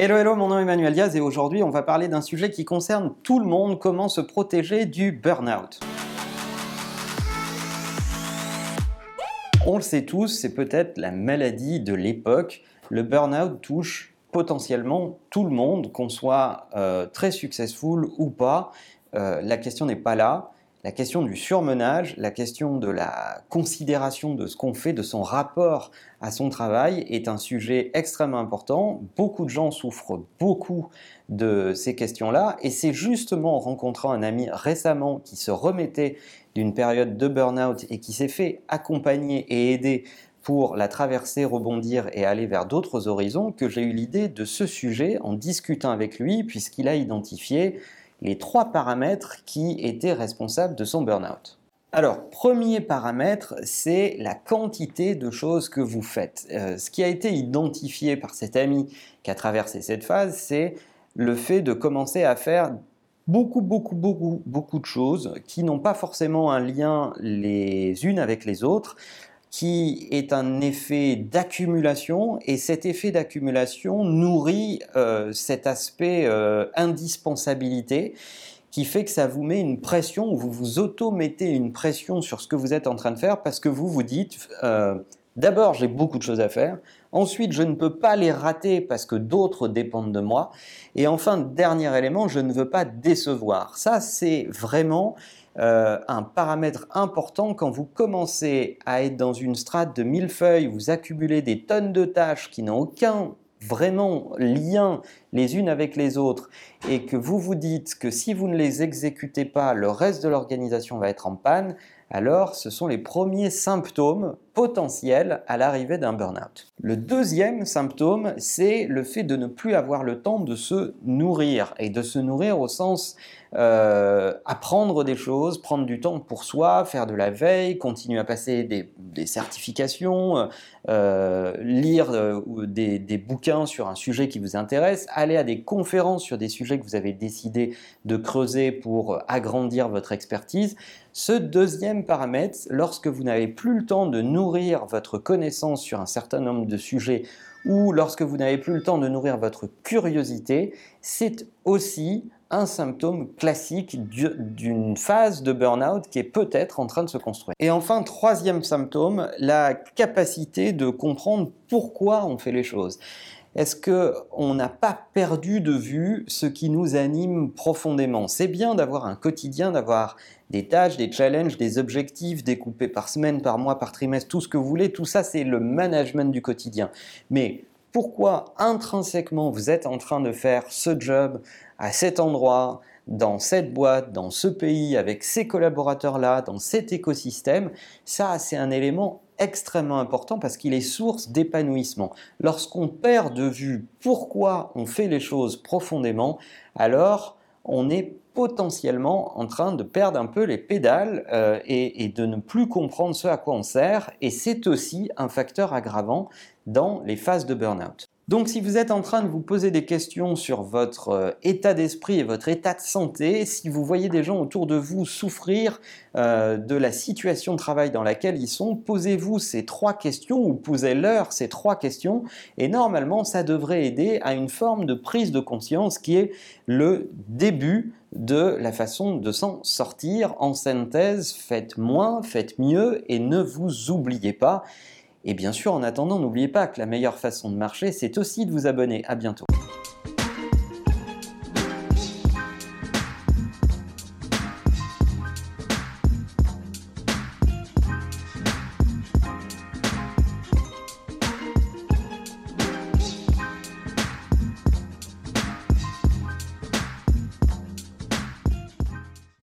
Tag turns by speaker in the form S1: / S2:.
S1: Hello, hello, mon nom est Emmanuel Diaz et aujourd'hui on va parler d'un sujet qui concerne tout le monde, comment se protéger du burn-out. On le sait tous, c'est peut-être la maladie de l'époque. Le burn-out touche potentiellement tout le monde, qu'on soit euh, très successful ou pas. Euh, la question n'est pas là la question du surmenage, la question de la considération de ce qu'on fait, de son rapport à son travail est un sujet extrêmement important. Beaucoup de gens souffrent beaucoup de ces questions-là et c'est justement en rencontrant un ami récemment qui se remettait d'une période de burn-out et qui s'est fait accompagner et aider pour la traverser, rebondir et aller vers d'autres horizons que j'ai eu l'idée de ce sujet en discutant avec lui puisqu'il a identifié les trois paramètres qui étaient responsables de son burn-out. Alors, premier paramètre, c'est la quantité de choses que vous faites. Euh, ce qui a été identifié par cet ami qui a traversé cette phase, c'est le fait de commencer à faire beaucoup, beaucoup, beaucoup, beaucoup de choses qui n'ont pas forcément un lien les unes avec les autres, qui est un effet d'accumulation et cet effet d'accumulation nourrit euh, cet aspect euh, indispensabilité qui fait que ça vous met une pression ou vous vous auto-mettez une pression sur ce que vous êtes en train de faire parce que vous vous dites euh, d'abord j'ai beaucoup de choses à faire, ensuite je ne peux pas les rater parce que d'autres dépendent de moi et enfin dernier élément je ne veux pas décevoir. Ça c'est vraiment euh, un paramètre important quand vous commencez à être dans une strate de millefeuilles, vous accumulez des tonnes de tâches qui n'ont aucun vraiment lien les unes avec les autres et que vous vous dites que si vous ne les exécutez pas, le reste de l'organisation va être en panne, alors ce sont les premiers symptômes potentiels à l'arrivée d'un burn-out. Le deuxième symptôme, c'est le fait de ne plus avoir le temps de se nourrir, et de se nourrir au sens euh, apprendre des choses, prendre du temps pour soi, faire de la veille, continuer à passer des, certifications, euh, lire euh, des, des bouquins sur un sujet qui vous intéresse, aller à des conférences sur des sujets que vous avez décidé de creuser pour agrandir votre expertise. Ce deuxième paramètre, lorsque vous n'avez plus le temps de nourrir nourrir votre connaissance sur un certain nombre de sujets ou lorsque vous n'avez plus le temps de nourrir votre curiosité, c'est aussi un symptôme classique d'une phase de burn-out qui est peut-être en train de se construire. Et enfin, troisième symptôme, la capacité de comprendre pourquoi on fait les choses. Est-ce qu'on n'a pas perdu de vue ce qui nous anime profondément? C'est bien d'avoir un quotidien, d'avoir des tâches, des challenges, des objectifs découpés par semaine, par mois, par trimestre, tout ce que vous voulez. Tout ça, c'est le management du quotidien. Mais pourquoi intrinsèquement vous êtes en train de faire ce job à cet endroit, dans cette boîte, dans ce pays, avec ces collaborateurs-là, dans cet écosystème, ça c'est un élément extrêmement important parce qu'il est source d'épanouissement. Lorsqu'on perd de vue pourquoi on fait les choses profondément, alors on est potentiellement en train de perdre un peu les pédales euh, et, et, de ne plus comprendre ce à quoi on sert. Et c'est aussi un facteur aggravant dans les phases de burn-out. Donc si vous êtes en train de vous poser des questions sur votre euh, état d'esprit et votre état de santé, si vous voyez des gens autour de vous souffrir euh, de la situation de travail dans laquelle ils sont, posez-vous ces trois questions ou posez-leur ces trois questions et normalement ça devrait aider à une forme de prise de conscience qui est le début de la façon de s'en sortir. En synthèse, faites moins, faites mieux et ne vous oubliez pas. Et bien sûr, en attendant, n'oubliez pas que la meilleure façon de marcher, c'est aussi de vous abonner. À bientôt.